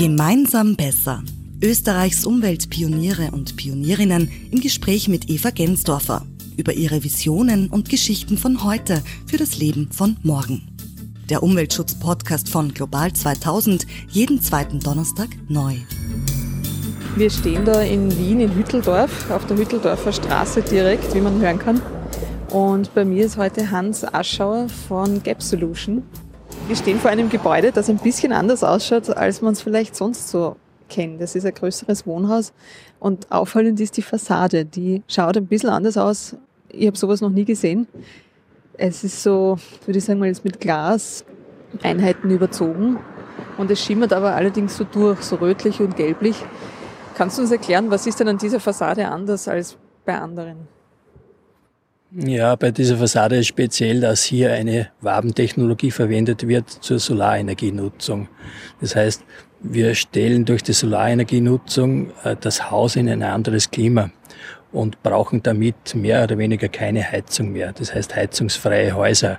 Gemeinsam besser. Österreichs Umweltpioniere und Pionierinnen im Gespräch mit Eva Gensdorfer über ihre Visionen und Geschichten von heute für das Leben von morgen. Der Umweltschutz-Podcast von Global 2000, jeden zweiten Donnerstag neu. Wir stehen da in Wien in Hütteldorf, auf der Hütteldorfer Straße direkt, wie man hören kann. Und bei mir ist heute Hans Aschauer von Gap Solution. Wir stehen vor einem Gebäude, das ein bisschen anders ausschaut, als man es vielleicht sonst so kennt. Das ist ein größeres Wohnhaus und auffallend ist die Fassade. Die schaut ein bisschen anders aus. Ich habe sowas noch nie gesehen. Es ist so, würde ich sagen mal, jetzt mit Glaseinheiten überzogen und es schimmert aber allerdings so durch, so rötlich und gelblich. Kannst du uns erklären, was ist denn an dieser Fassade anders als bei anderen? Ja, bei dieser Fassade ist speziell, dass hier eine Wabentechnologie verwendet wird zur Solarenergienutzung. Das heißt, wir stellen durch die Solarenergienutzung äh, das Haus in ein anderes Klima und brauchen damit mehr oder weniger keine Heizung mehr. Das heißt heizungsfreie Häuser.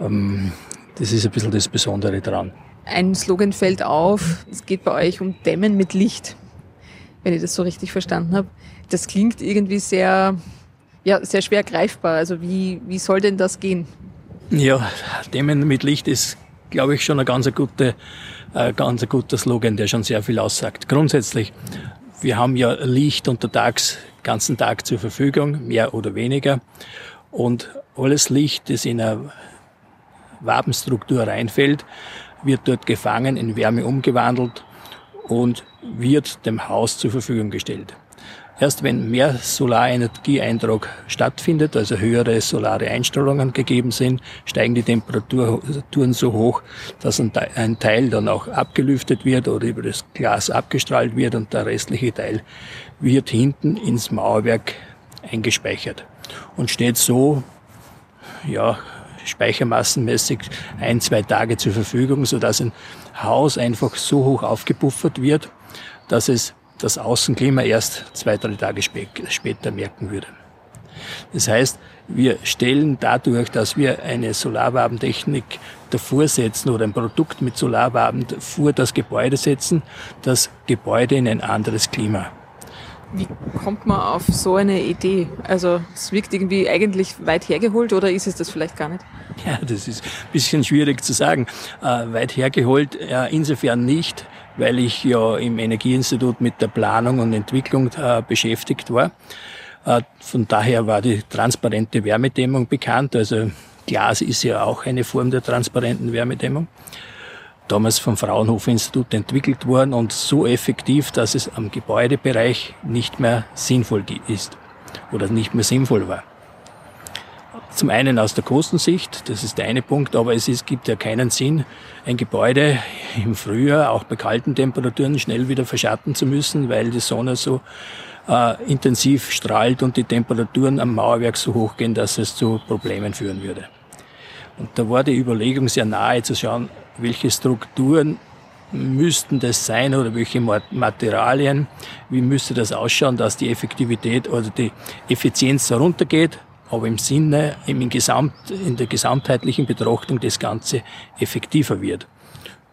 Ähm, das ist ein bisschen das Besondere dran. Ein Slogan fällt auf, es geht bei euch um Dämmen mit Licht, wenn ich das so richtig verstanden habe. Das klingt irgendwie sehr ja, sehr schwer greifbar. Also wie, wie soll denn das gehen? Ja, Dämmen mit Licht ist, glaube ich, schon ein ganz, gute, äh, ganz guter Slogan, der schon sehr viel aussagt. Grundsätzlich, wir haben ja Licht untertags, ganzen Tag zur Verfügung, mehr oder weniger. Und alles Licht, das in eine Wabenstruktur reinfällt, wird dort gefangen, in Wärme umgewandelt und wird dem Haus zur Verfügung gestellt. Erst wenn mehr Solarenergieeintrag stattfindet, also höhere solare Einstellungen gegeben sind, steigen die Temperaturen so hoch, dass ein Teil dann auch abgelüftet wird oder über das Glas abgestrahlt wird und der restliche Teil wird hinten ins Mauerwerk eingespeichert. Und steht so, ja, speichermassenmäßig ein, zwei Tage zur Verfügung, sodass ein Haus einfach so hoch aufgepuffert wird, dass es das Außenklima erst zwei, drei Tage später merken würde. Das heißt, wir stellen dadurch, dass wir eine Solarwabentechnik davor setzen oder ein Produkt mit Solarwaben vor das Gebäude setzen, das Gebäude in ein anderes Klima. Wie kommt man auf so eine Idee? Also es wirkt irgendwie eigentlich weit hergeholt oder ist es das vielleicht gar nicht? Ja, das ist ein bisschen schwierig zu sagen. Äh, weit hergeholt, ja, insofern nicht, weil ich ja im Energieinstitut mit der Planung und Entwicklung äh, beschäftigt war. Äh, von daher war die transparente Wärmedämmung bekannt. Also Glas ist ja auch eine Form der transparenten Wärmedämmung. Damals vom Fraunhofer Institut entwickelt worden und so effektiv, dass es am Gebäudebereich nicht mehr sinnvoll ist oder nicht mehr sinnvoll war. Zum einen aus der Kostensicht, das ist der eine Punkt, aber es ist, gibt ja keinen Sinn, ein Gebäude im Frühjahr, auch bei kalten Temperaturen, schnell wieder verschatten zu müssen, weil die Sonne so äh, intensiv strahlt und die Temperaturen am Mauerwerk so hoch gehen, dass es zu Problemen führen würde. Und da war die Überlegung sehr nahe zu schauen, welche Strukturen müssten das sein oder welche Materialien, wie müsste das ausschauen, dass die Effektivität oder die Effizienz heruntergeht aber im Sinne, im Gesamt, in der gesamtheitlichen Betrachtung das Ganze effektiver wird.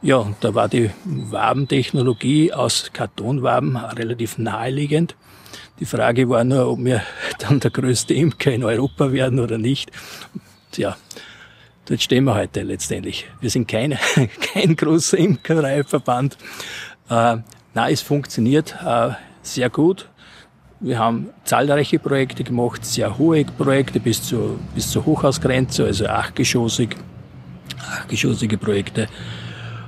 Ja, da war die Wabentechnologie aus Kartonwaben relativ naheliegend. Die Frage war nur, ob wir dann der größte Imker in Europa werden oder nicht. Tja, dort stehen wir heute letztendlich. Wir sind keine, kein großer Imkereiverband. Äh, na, es funktioniert äh, sehr gut. Wir haben zahlreiche Projekte gemacht, sehr hohe Projekte bis zur, bis zur Hochhausgrenze, also achtgeschossig, achtgeschossige Projekte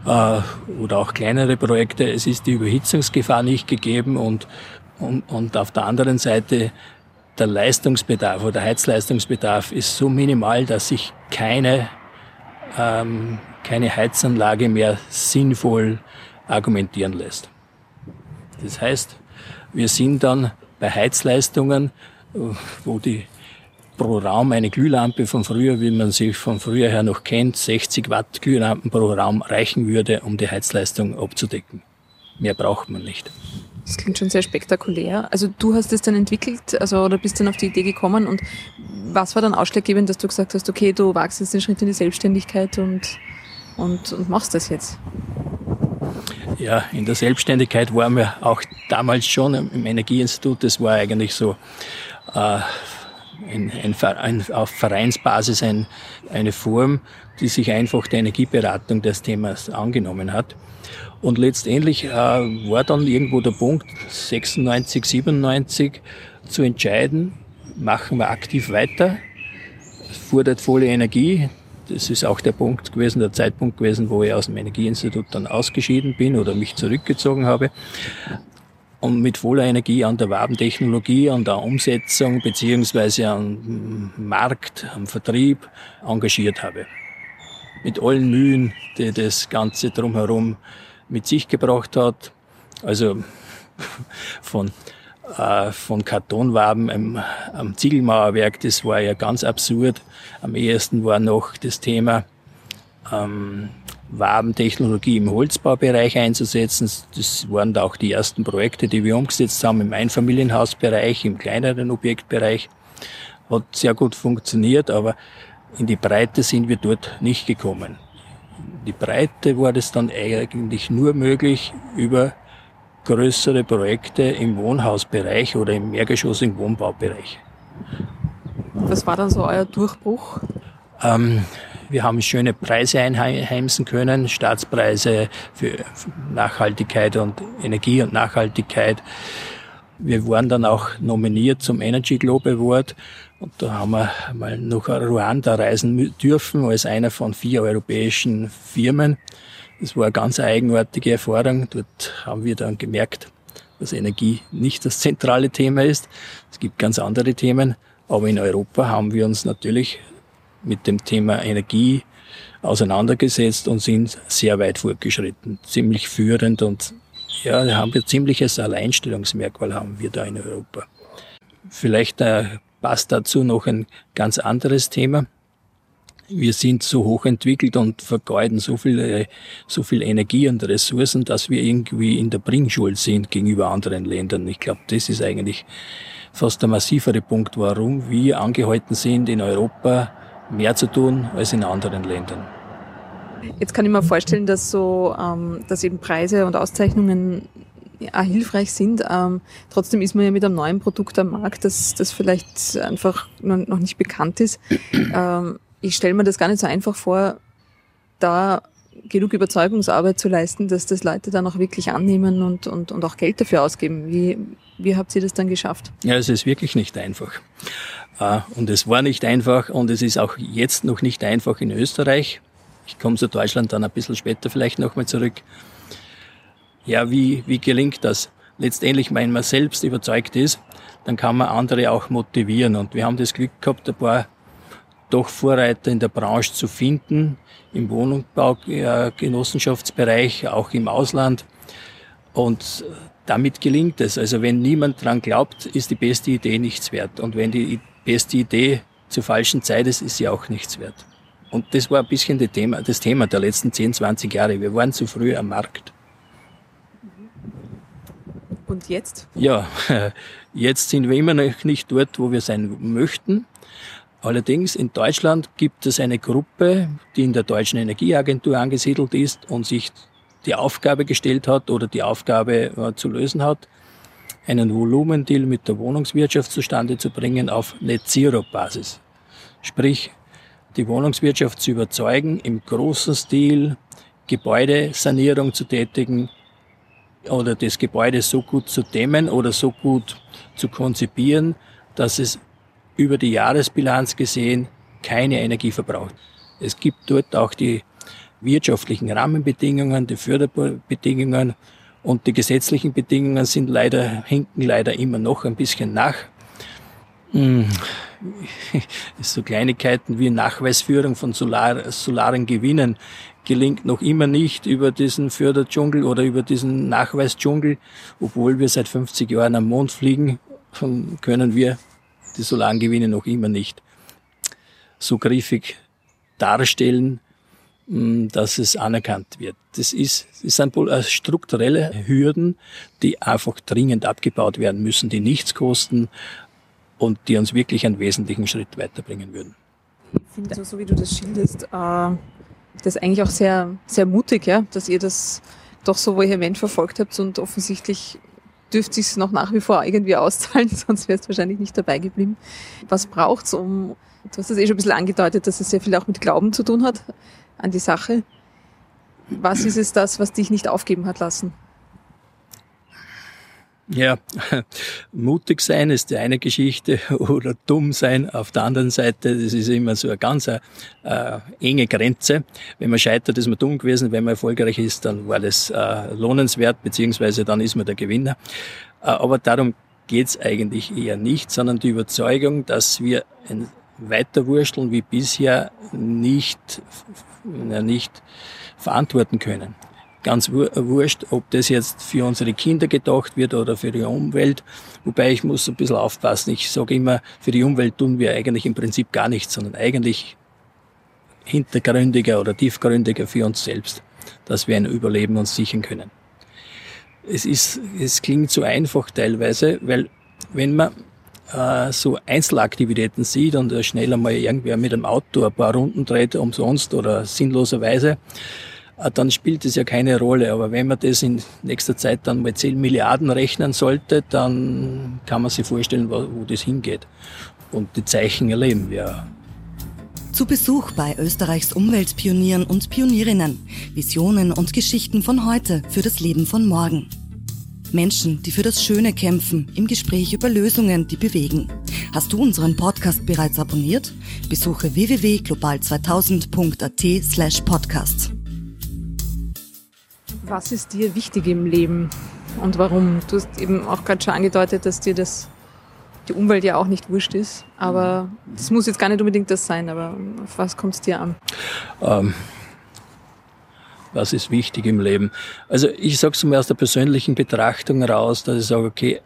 äh, oder auch kleinere Projekte. Es ist die Überhitzungsgefahr nicht gegeben und, und, und auf der anderen Seite der Leistungsbedarf oder Heizleistungsbedarf ist so minimal, dass sich keine, ähm, keine Heizanlage mehr sinnvoll argumentieren lässt. Das heißt, wir sind dann bei Heizleistungen, wo die pro Raum eine Glühlampe von früher, wie man sie von früher her noch kennt, 60 Watt Glühlampen pro Raum reichen würde, um die Heizleistung abzudecken. Mehr braucht man nicht. Das klingt schon sehr spektakulär. Also du hast es dann entwickelt, also oder bist dann auf die Idee gekommen und was war dann ausschlaggebend, dass du gesagt hast, okay, du wagst jetzt den Schritt in die Selbstständigkeit und, und, und machst das jetzt? Ja, in der Selbstständigkeit waren wir auch damals schon im Energieinstitut. Das war eigentlich so äh, ein, ein, ein, auf Vereinsbasis ein, eine Form, die sich einfach der Energieberatung des Themas angenommen hat. Und letztendlich äh, war dann irgendwo der Punkt, 96, 97, zu entscheiden, machen wir aktiv weiter, fordert volle Energie. Das ist auch der Punkt gewesen, der Zeitpunkt gewesen, wo ich aus dem Energieinstitut dann ausgeschieden bin oder mich zurückgezogen habe und mit voller Energie an der Wabentechnologie, an der Umsetzung beziehungsweise am Markt, am Vertrieb engagiert habe. Mit allen Mühen, die das Ganze drumherum mit sich gebracht hat. Also von, äh, von Kartonwaben am, am Ziegelmauerwerk, das war ja ganz absurd. Am ehesten war noch das Thema, ähm, Wabentechnologie im Holzbaubereich einzusetzen. Das waren da auch die ersten Projekte, die wir umgesetzt haben im Einfamilienhausbereich, im kleineren Objektbereich. Hat sehr gut funktioniert, aber in die Breite sind wir dort nicht gekommen. In die Breite war das dann eigentlich nur möglich über größere Projekte im Wohnhausbereich oder im mehrgeschossigen Wohnbaubereich. Was war dann so euer Durchbruch? Ähm, wir haben schöne Preise einheimsen können, Staatspreise für Nachhaltigkeit und Energie und Nachhaltigkeit. Wir waren dann auch nominiert zum Energy Globe Award und da haben wir mal nach Ruanda reisen dürfen als einer von vier europäischen Firmen. Das war eine ganz eigenartige Erfahrung. Dort haben wir dann gemerkt, dass Energie nicht das zentrale Thema ist. Es gibt ganz andere Themen. Aber in Europa haben wir uns natürlich mit dem Thema Energie auseinandergesetzt und sind sehr weit fortgeschritten, ziemlich führend und ja, haben wir ziemliches Alleinstellungsmerkmal haben wir da in Europa. Vielleicht äh, passt dazu noch ein ganz anderes Thema. Wir sind so hochentwickelt und vergeuden so viel, äh, so viel Energie und Ressourcen, dass wir irgendwie in der Bringschuld sind gegenüber anderen Ländern. Ich glaube, das ist eigentlich fast der massivere Punkt, warum wir angehalten sind, in Europa mehr zu tun als in anderen Ländern. Jetzt kann ich mir vorstellen, dass so, ähm, dass eben Preise und Auszeichnungen ja, hilfreich sind. Ähm, trotzdem ist man ja mit einem neuen Produkt am Markt, das, das vielleicht einfach noch nicht bekannt ist. Ähm, ich stelle mir das gar nicht so einfach vor, da genug Überzeugungsarbeit zu leisten, dass das Leute dann auch wirklich annehmen und, und, und auch Geld dafür ausgeben. Wie, wie habt ihr das dann geschafft? Ja, es ist wirklich nicht einfach. Äh, und es war nicht einfach und es ist auch jetzt noch nicht einfach in Österreich. Ich komme zu Deutschland dann ein bisschen später vielleicht nochmal zurück. Ja, wie, wie gelingt das? Letztendlich, wenn man selbst überzeugt ist, dann kann man andere auch motivieren. Und wir haben das Glück gehabt, ein paar doch Vorreiter in der Branche zu finden, im Wohnungsbaugenossenschaftsbereich, auch im Ausland. Und damit gelingt es. Also wenn niemand dran glaubt, ist die beste Idee nichts wert. Und wenn die beste Idee zur falschen Zeit ist, ist sie auch nichts wert. Und das war ein bisschen das Thema, das Thema der letzten 10, 20 Jahre. Wir waren zu früh am Markt. Und jetzt? Ja, jetzt sind wir immer noch nicht dort, wo wir sein möchten. Allerdings in Deutschland gibt es eine Gruppe, die in der Deutschen Energieagentur angesiedelt ist und sich die Aufgabe gestellt hat oder die Aufgabe äh, zu lösen hat, einen Volumendeal mit der Wohnungswirtschaft zustande zu bringen auf Net Zero Basis. Sprich, die Wohnungswirtschaft zu überzeugen, im großen Stil Gebäudesanierung zu tätigen oder das Gebäude so gut zu dämmen oder so gut zu konzipieren, dass es über die Jahresbilanz gesehen keine Energie verbraucht. Es gibt dort auch die wirtschaftlichen Rahmenbedingungen, die Förderbedingungen und die gesetzlichen Bedingungen sind leider, hinken leider immer noch ein bisschen nach. Hm. So Kleinigkeiten wie Nachweisführung von Solar, solaren Gewinnen gelingt noch immer nicht über diesen Förderdschungel oder über diesen Nachweisdschungel. Obwohl wir seit 50 Jahren am Mond fliegen, können wir die solaren Gewinne noch immer nicht so griffig darstellen, hm, dass es anerkannt wird. Das, ist, das sind äh, strukturelle Hürden, die einfach dringend abgebaut werden müssen, die nichts kosten und die uns wirklich einen wesentlichen Schritt weiterbringen würden. Ich finde, also, so wie du das schilderst, äh, das ist eigentlich auch sehr, sehr mutig, ja, dass ihr das doch so vehement verfolgt habt und offensichtlich dürfte es noch nach wie vor irgendwie auszahlen, sonst wärst du wahrscheinlich nicht dabei geblieben. Was braucht's, um, du hast es eh schon ein bisschen angedeutet, dass es sehr viel auch mit Glauben zu tun hat an die Sache. Was ist es das, was dich nicht aufgeben hat lassen? Ja, mutig sein ist die eine Geschichte oder dumm sein auf der anderen Seite. Das ist immer so eine ganz äh, enge Grenze. Wenn man scheitert, ist man dumm gewesen. Wenn man erfolgreich ist, dann war das äh, lohnenswert, beziehungsweise dann ist man der Gewinner. Äh, aber darum geht's eigentlich eher nicht, sondern die Überzeugung, dass wir ein Weiterwursteln wie bisher nicht, nicht verantworten können ganz wurscht, ob das jetzt für unsere Kinder gedacht wird oder für die Umwelt. Wobei ich muss ein bisschen aufpassen. Ich sage immer, für die Umwelt tun wir eigentlich im Prinzip gar nichts, sondern eigentlich hintergründiger oder tiefgründiger für uns selbst, dass wir ein Überleben uns sichern können. Es ist, es klingt so einfach teilweise, weil wenn man äh, so Einzelaktivitäten sieht und schnell einmal irgendwer mit dem Auto ein paar Runden dreht, umsonst oder sinnloserweise, äh, dann spielt es ja keine Rolle. Aber wenn man das in nächster Zeit dann mal 10 Milliarden rechnen sollte, dann kann man sich vorstellen, wo, wo das hingeht. Und die Zeichen erleben wir. Zu Besuch bei Österreichs Umweltpionieren und Pionierinnen. Visionen und Geschichten von heute für das Leben von morgen. Menschen, die für das Schöne kämpfen, im Gespräch über Lösungen, die bewegen. Hast du unseren Podcast bereits abonniert? Besuche www.global2000.at slash podcast. Was ist dir wichtig im Leben und warum? Du hast eben auch gerade schon angedeutet, dass dir das die Umwelt ja auch nicht wurscht ist, aber das muss jetzt gar nicht unbedingt das sein, aber auf was kommt es dir an? Ähm, was ist wichtig im Leben? Also ich sage es mal aus der persönlichen Betrachtung raus, dass ich sage, okay,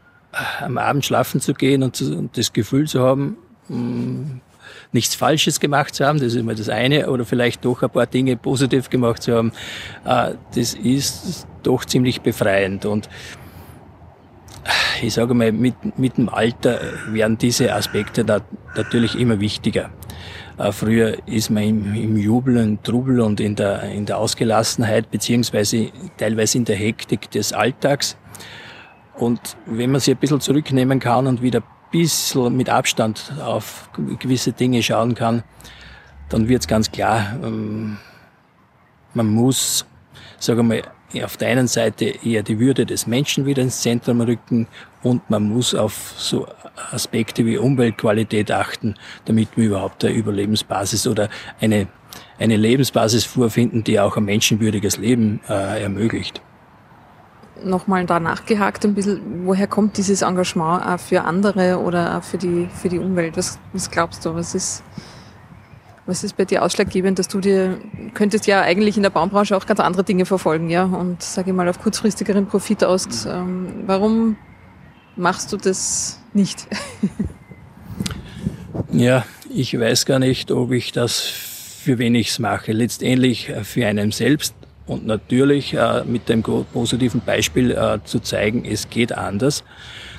am Abend schlafen zu gehen und, zu, und das Gefühl zu haben, mm, nichts Falsches gemacht zu haben, das ist immer das eine, oder vielleicht doch ein paar Dinge positiv gemacht zu haben, äh, das ist doch ziemlich befreiend. Und ich sage mal, mit, mit dem Alter werden diese Aspekte da natürlich immer wichtiger. Äh, früher ist man im, im Jubel und Trubel und in der, in der Ausgelassenheit beziehungsweise teilweise in der Hektik des Alltags. Und wenn man sich ein bisschen zurücknehmen kann und wieder bisschen mit Abstand auf gewisse Dinge schauen kann, dann wird es ganz klar, ähm, man muss, sagen wir mal, auf der einen Seite eher die Würde des Menschen wieder ins Zentrum rücken und man muss auf so Aspekte wie Umweltqualität achten, damit wir überhaupt eine Überlebensbasis oder eine, eine Lebensbasis vorfinden, die auch ein menschenwürdiges Leben äh, ermöglicht nochmal da nachgehakt ein bisschen, woher kommt dieses Engagement auch für andere oder auch für die, für die Umwelt? Was, was glaubst du? Was ist, was ist bei dir ausschlaggebend, dass du dir, könntest ja eigentlich in der Baumbranche auch ganz andere Dinge verfolgen, ja, und sage ich mal auf kurzfristigeren Profit aus. Ähm, warum machst du das nicht? ja, ich weiß gar nicht, ob ich das für wen ich's mache. Letztendlich für einen selbst und natürlich äh, mit dem positiven Beispiel äh, zu zeigen, es geht anders.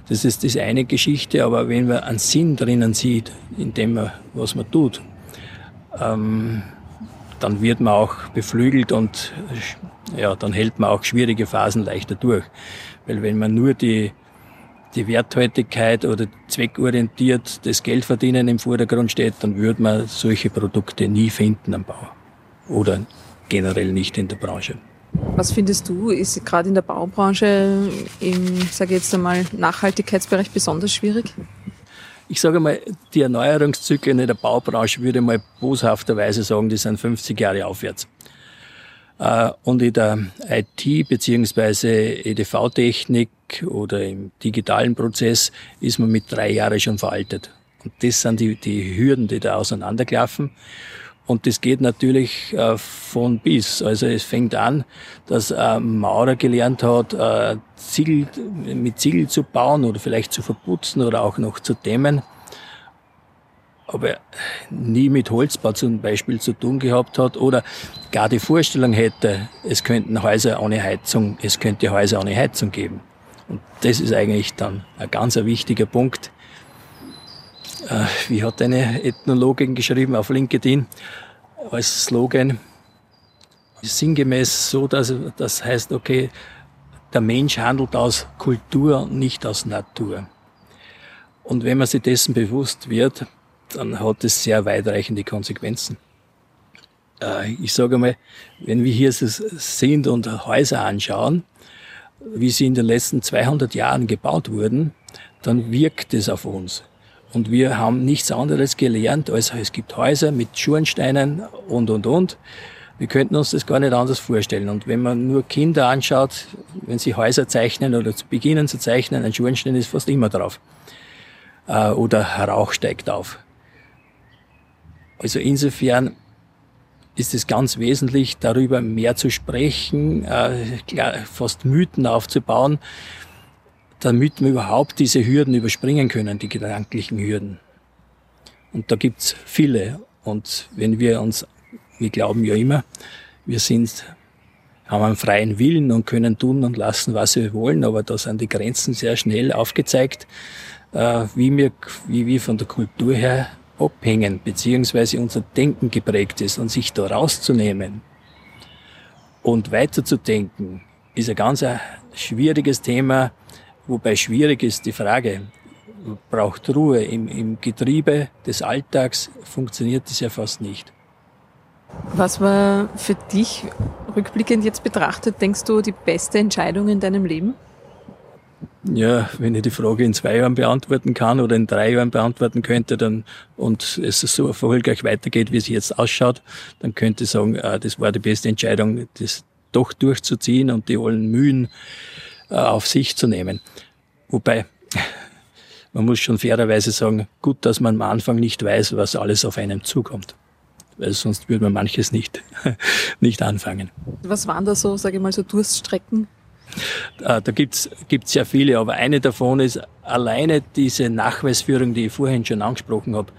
Das ist das eine Geschichte, aber wenn man einen Sinn drinnen sieht, in dem man, was man tut, ähm, dann wird man auch beflügelt und ja, dann hält man auch schwierige Phasen leichter durch. Weil wenn man nur die, die Werthaltigkeit oder zweckorientiert das Geldverdienen im Vordergrund steht, dann würde man solche Produkte nie finden am Bau. Oder generell nicht in der Branche. Was findest du, ist gerade in der Baubranche im, sage ich jetzt einmal, Nachhaltigkeitsbereich besonders schwierig? Ich sage mal, die Erneuerungszyklen in der Baubranche würde ich mal boshafterweise sagen, die sind 50 Jahre aufwärts. Äh, und in der IT beziehungsweise EDV-Technik oder im digitalen Prozess ist man mit drei Jahren schon veraltet. Und das sind die, die Hürden, die da auseinanderklaffen. Und das geht natürlich äh, von bis. Also es fängt an, dass ein Maurer gelernt hat, äh, Ziegel, mit Ziegel zu bauen oder vielleicht zu verputzen oder auch noch zu dämmen. Aber nie mit Holzbau zum Beispiel zu tun gehabt hat oder gar die Vorstellung hätte, es könnten Häuser ohne Heizung, es könnte Häuser ohne Heizung geben. Und das ist eigentlich dann ein ganz wichtiger Punkt, wie hat eine Ethnologin geschrieben auf LinkedIn als Slogan, sinngemäß so, dass das heißt, okay, der Mensch handelt aus Kultur und nicht aus Natur. Und wenn man sich dessen bewusst wird, dann hat es sehr weitreichende Konsequenzen. Äh, ich sage mal, wenn wir hier sind und Häuser anschauen, wie sie in den letzten 200 Jahren gebaut wurden, dann wirkt es auf uns. Und wir haben nichts anderes gelernt, als es gibt Häuser mit Schornsteinen und, und, und. Wir könnten uns das gar nicht anders vorstellen. Und wenn man nur Kinder anschaut, wenn sie Häuser zeichnen oder zu beginnen zu zeichnen, ein Schornstein ist fast immer drauf. Äh, oder Rauch steigt auf. Also insofern ist es ganz wesentlich, darüber mehr zu sprechen, äh, fast Mythen aufzubauen, damit wir überhaupt diese Hürden überspringen können, die gedanklichen Hürden. Und da gibt's viele. Und wenn wir uns, wir glauben ja immer, wir sind, haben einen freien Willen und können tun und lassen, was wir wollen, aber da sind die Grenzen sehr schnell aufgezeigt, äh, wie wir, wie wir von der Kultur her abhängen, beziehungsweise unser Denken geprägt ist und sich da rauszunehmen und weiterzudenken, ist ein ganz schwieriges Thema, wobei schwierig ist die Frage, braucht Ruhe. Im, Im Getriebe des Alltags funktioniert das ja fast nicht. Was war für dich rückblickend jetzt betrachtet, denkst du, die beste Entscheidung in deinem Leben? Ja, wenn ich die Frage in zwei Jahren beantworten kann oder in drei Jahren beantworten könnte, dann und es so erfolgreich weitergeht, wie es jetzt ausschaut, dann könnte ich sagen, äh, das war die beste Entscheidung, das doch durchzuziehen und die allen Mühen auf sich zu nehmen. Wobei, man muss schon fairerweise sagen, gut, dass man am Anfang nicht weiß, was alles auf einem zukommt. Weil sonst würde man manches nicht, nicht anfangen. Was waren da so, sage ich mal, so Durststrecken, äh, da gibt's gibt's sehr viele, aber eine davon ist alleine diese Nachweisführung, die ich vorhin schon angesprochen habe.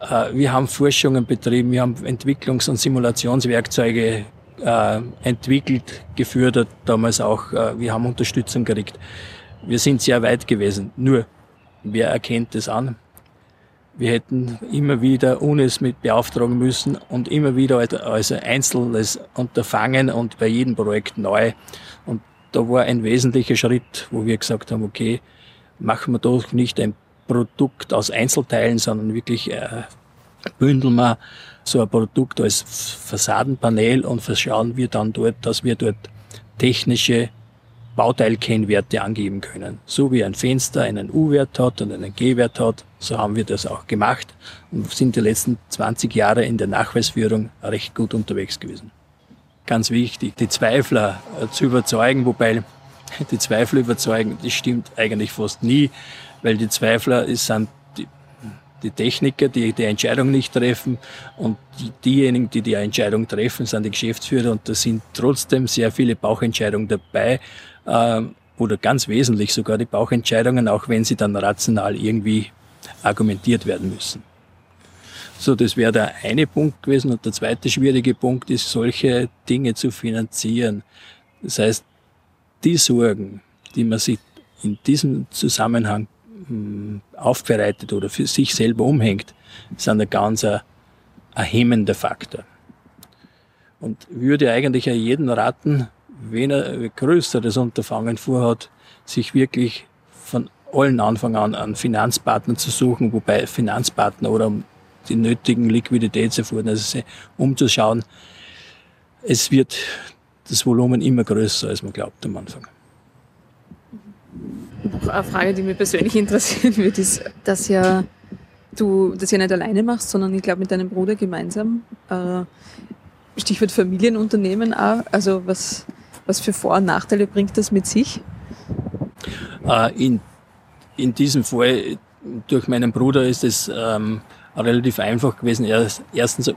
Äh, wir haben Forschungen betrieben, wir haben Entwicklungs- und Simulationswerkzeuge äh, entwickelt, gefördert, damals auch. Wir haben Unterstützung gekriegt. Wir sind sehr weit gewesen. Nur, wer erkennt das an? Wir hätten immer wieder UNES mit beauftragen müssen und immer wieder als einzelnes Unterfangen und bei jedem Projekt neu. Und da war ein wesentlicher Schritt, wo wir gesagt haben, okay, machen wir doch nicht ein Produkt aus Einzelteilen, sondern wirklich äh, bündeln wir so ein Produkt als Fassadenpanel und verschauen wir dann dort, dass wir dort technische Bauteilkennwerte angeben können. So wie ein Fenster einen U-Wert hat und einen G-Wert hat, so haben wir das auch gemacht und sind die letzten 20 Jahre in der Nachweisführung recht gut unterwegs gewesen. Ganz wichtig, die Zweifler äh, zu überzeugen, wobei die Zweifler überzeugen, das stimmt eigentlich fast nie, weil die Zweifler sind die, Techniker, die die Entscheidung nicht treffen und die, diejenigen, die die Entscheidung treffen, sind die Geschäftsführer und da sind trotzdem sehr viele Bauchentscheidungen dabei, äh, oder ganz wesentlich sogar die Bauchentscheidungen, auch wenn sie dann rational irgendwie argumentiert werden müssen. So, das wäre der eine Punkt gewesen. Und der zweite schwierige Punkt ist, solche Dinge zu finanzieren. Das heißt, die Sorgen, die man sich in diesem Zusammenhang aufbereitet oder für sich selber umhängt, sind ein ganz ein, hemmender Faktor. Und würde eigentlich jeden raten, wenn er ein größeres Unterfangen vorhat, sich wirklich von allen Anfang an einen Finanzpartner zu suchen, wobei Finanzpartner oder die nötigen Liquiditätserfuhren, sich umzuschauen. Es wird das Volumen immer größer, als man glaubt am Anfang. Eine Frage, die mich persönlich interessieren wird, ist, dass ja du das ja nicht alleine machst, sondern ich glaube mit deinem Bruder gemeinsam. Äh, Stichwort Familienunternehmen auch. Also was, was für Vor- und Nachteile bringt das mit sich? Äh, in, in diesem Fall durch meinen Bruder ist es ähm, relativ einfach gewesen. Er ist erstens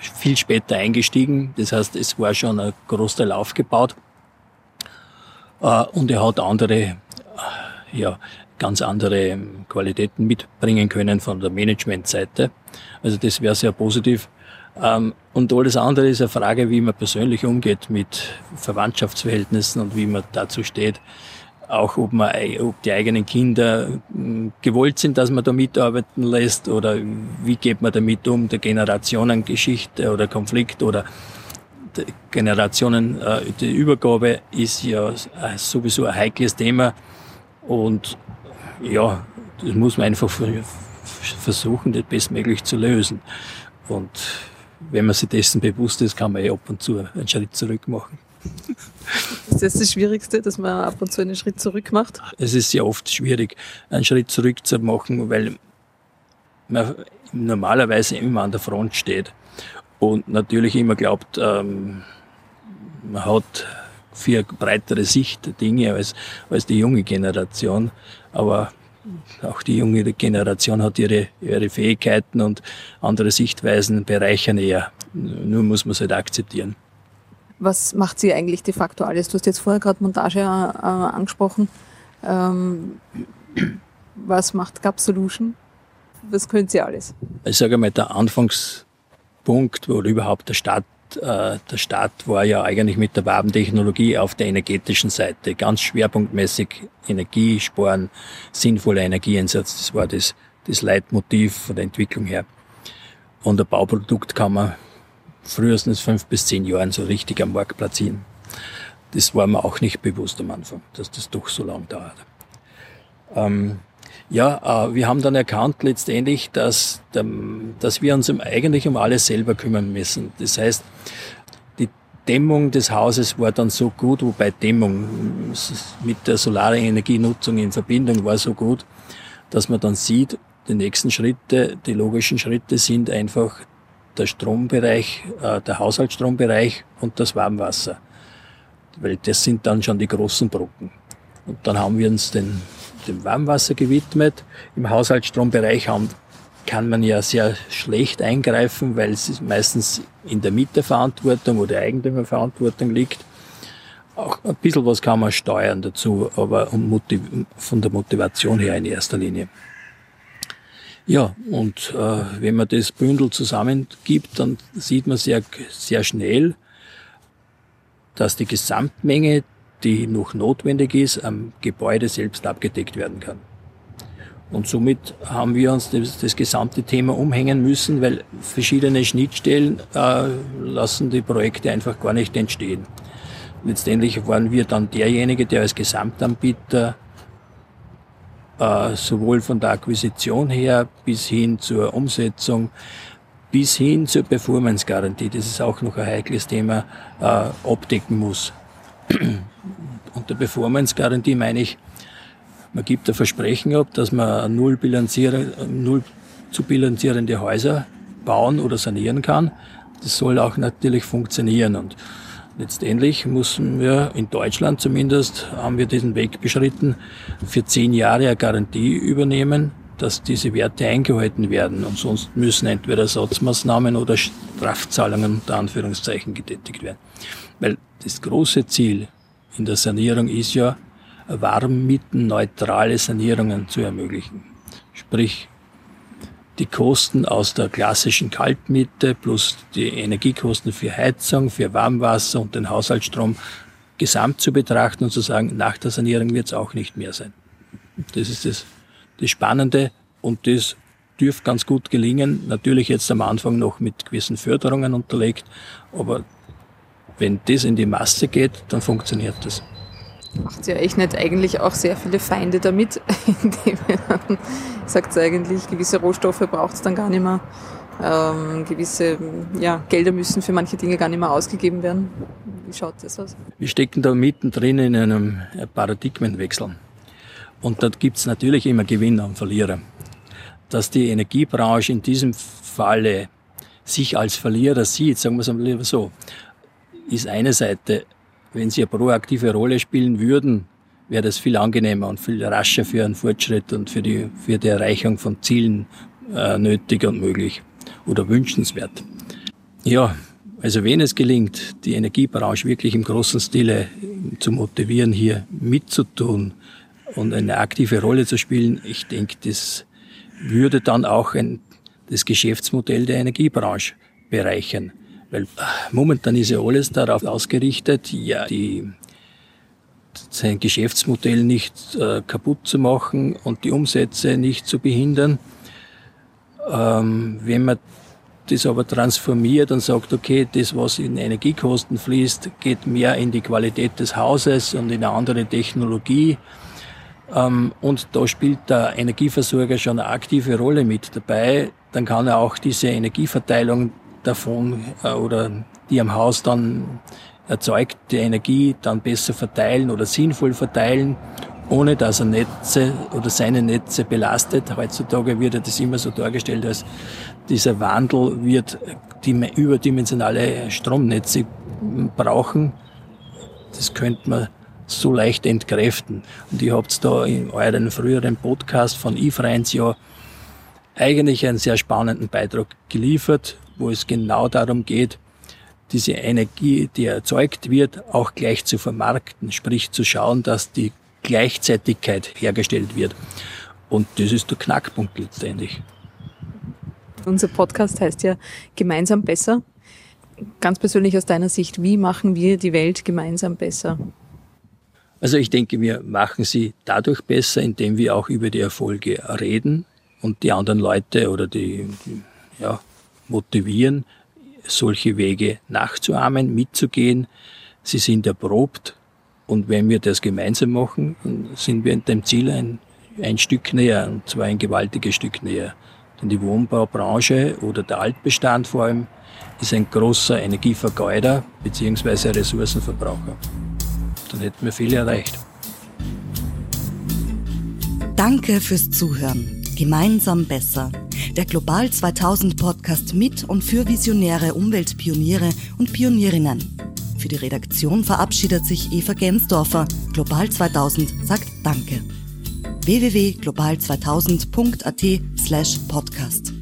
viel später eingestiegen, das heißt, es war schon ein Großteil aufgebaut. Äh, und er hat andere, ja, ganz andere Qualitäten mitbringen können von der Managementseite. Also das wäre sehr positiv. Ähm, und alles andere ist eine Frage, wie man persönlich umgeht mit Verwandtschaftsverhältnissen und wie man dazu steht. Auch ob man, ob die eigenen Kinder hm, gewollt sind, dass man da mitarbeiten lässt oder wie geht man damit um, der Generationengeschichte oder Konflikt oder Generationen, äh, die Übergabe ist ja sowieso ein heikles Thema und ja, das muss man einfach versuchen, das bestmöglich zu lösen. Und wenn man sich dessen bewusst ist, kann man eh ab und zu einen Schritt zurück machen. Ist das das Schwierigste, dass man ab und zu einen Schritt zurück macht? Es ist sehr oft schwierig, einen Schritt zurück zu machen, weil man normalerweise immer an der Front steht und natürlich immer glaubt, ähm, man hat viel breitere Sicht der Dinge als, als die junge Generation. Aber auch die junge Generation hat ihre, ihre Fähigkeiten und andere Sichtweisen bereichern eher. Nur muss man es halt akzeptieren. Was macht sie eigentlich de facto alles? Du hast jetzt vorher gerade Montage äh, angesprochen. Ähm, was macht Gap Solution? Was können sie alles? Ich sage mal, der Anfangspunkt, wo überhaupt der Start äh, der Start war ja eigentlich mit der Wabentechnologie auf der energetischen Seite. Ganz schwerpunktmäßig Energie sparen, sinnvoller Energieinsatz. Das war das, das Leitmotiv von der Entwicklung her. Und ein Bauprodukt kann man frühestens fünf bis zehn Jahren so richtig am Markt platzieren. Das war mir auch nicht bewusst am Anfang, dass das doch so lang dauert. Ähm, ja, äh, wir haben dann erkannt letztendlich, dass, dass wir uns eigentlich um alles selber kümmern müssen. Das heißt, die Dämmung des Hauses war dann so gut, wobei Dämmung mit der Solarenergienutzung in Verbindung war so gut, dass man dann sieht, die nächsten Schritte, die logischen Schritte sind einfach der Strombereich, äh, der Haushaltsstrombereich und das Warmwasser. Weil das sind dann schon die großen Brocken. Und dann haben wir uns den dem Warmwasser gewidmet. Im Haushaltsstrombereich haben, kann man ja sehr schlecht eingreifen, weil es meistens in der Mieterverantwortung oder Eigentümerverantwortung liegt. Auch ein bisschen was kann man steuern dazu, aber von der Motivation her in erster Linie. Ja, und äh, wenn man das Bündel zusammengibt, dann sieht man sehr, sehr schnell, dass die Gesamtmenge die noch notwendig ist, am Gebäude selbst abgedeckt werden kann. Und somit haben wir uns das, das gesamte Thema umhängen müssen, weil verschiedene Schnittstellen äh, lassen die Projekte einfach gar nicht entstehen. Letztendlich waren wir dann derjenige, der als Gesamtanbieter äh, sowohl von der Akquisition her bis hin zur Umsetzung, bis hin zur Performance-Garantie, das ist auch noch ein heikles Thema, äh, abdecken muss. Unter Performance-Garantie meine ich, man gibt ein Versprechen ab, dass man null, null zu bilanzierende Häuser bauen oder sanieren kann. Das soll auch natürlich funktionieren und letztendlich müssen wir in Deutschland zumindest, haben wir diesen Weg beschritten, für zehn Jahre eine Garantie übernehmen, dass diese Werte eingehalten werden und sonst müssen entweder Ersatzmaßnahmen oder Strafzahlungen unter Anführungszeichen getätigt werden. Weil das große Ziel in der Sanierung ist ja, warmmietenneutrale Sanierungen zu ermöglichen. Sprich, die Kosten aus der klassischen Kaltmiete plus die Energiekosten für Heizung, für Warmwasser und den Haushaltsstrom gesamt zu betrachten und zu sagen, nach der Sanierung wird es auch nicht mehr sein. Das ist das, das Spannende und das dürfte ganz gut gelingen. Natürlich jetzt am Anfang noch mit gewissen Förderungen unterlegt, aber wenn das in die Masse geht, dann funktioniert das. Macht ja echt nicht eigentlich auch sehr viele Feinde damit, indem man sagt eigentlich, gewisse Rohstoffe braucht es dann gar nicht mehr. Ähm, gewisse ja, Gelder müssen für manche Dinge gar nicht mehr ausgegeben werden. Wie schaut das aus? Wir stecken da mittendrin in einem Paradigmenwechsel. Und da gibt es natürlich immer Gewinner und Verlierer. Dass die Energiebranche in diesem Falle sich als Verlierer sieht, sagen wir es mal so, ist eine Seite. Wenn sie eine proaktive Rolle spielen würden, wäre das viel angenehmer und viel rascher für einen Fortschritt und für die, für die Erreichung von Zielen äh, nötig und möglich oder wünschenswert. Ja, also wenn es gelingt, die Energiebranche wirklich im großen Stile zu motivieren, hier mitzutun und eine aktive Rolle zu spielen, ich denke, das würde dann auch ein, das Geschäftsmodell der Energiebranche bereichern. Weil momentan ist ja alles darauf ausgerichtet, ja, die, sein Geschäftsmodell nicht äh, kaputt zu machen und die Umsätze nicht zu behindern. Ähm, wenn man das aber transformiert und sagt, okay, das, was in Energiekosten fließt, geht mehr in die Qualität des Hauses und in eine andere Technologie. Ähm, und da spielt der Energieversorger schon eine aktive Rolle mit dabei. Dann kann er auch diese Energieverteilung davon äh, oder die am Haus dann erzeugte Energie dann besser verteilen oder sinnvoll verteilen, ohne dass er Netze oder seine Netze belastet. Heutzutage wird das immer so dargestellt, als dieser Wandel wird die überdimensionale Stromnetze brauchen. Das könnte man so leicht entkräften. Und ihr habt da in euren früheren Podcast von Ifreins ja eigentlich einen sehr spannenden Beitrag geliefert, wo es genau darum geht, diese Energie, die erzeugt wird, auch gleich zu vermarkten, sprich zu schauen, dass die Gleichzeitigkeit hergestellt wird. Und das ist der Knackpunkt letztendlich. Unser Podcast heißt ja Gemeinsam besser. Ganz persönlich aus deiner Sicht, wie machen wir die Welt gemeinsam besser? Also ich denke, wir machen sie dadurch besser, indem wir auch über die Erfolge reden und die anderen Leute oder die, die ja, motivieren, solche Wege nachzuahmen, mitzugehen. Sie sind erprobt und wenn wir das gemeinsam machen, sind wir dem Ziel ein, ein Stück näher, und zwar ein gewaltiges Stück näher. Denn die Wohnbaubranche oder der Altbestand vor allem ist ein großer Energievergeuder bzw. Ressourcenverbraucher. Dann hätten wir viel erreicht. Danke fürs Zuhören. Gemeinsam besser. Der Global 2000 Podcast mit und für visionäre Umweltpioniere und Pionierinnen. Für die Redaktion verabschiedet sich Eva Gensdorfer. Global 2000 sagt Danke. www.global2000.at slash podcast.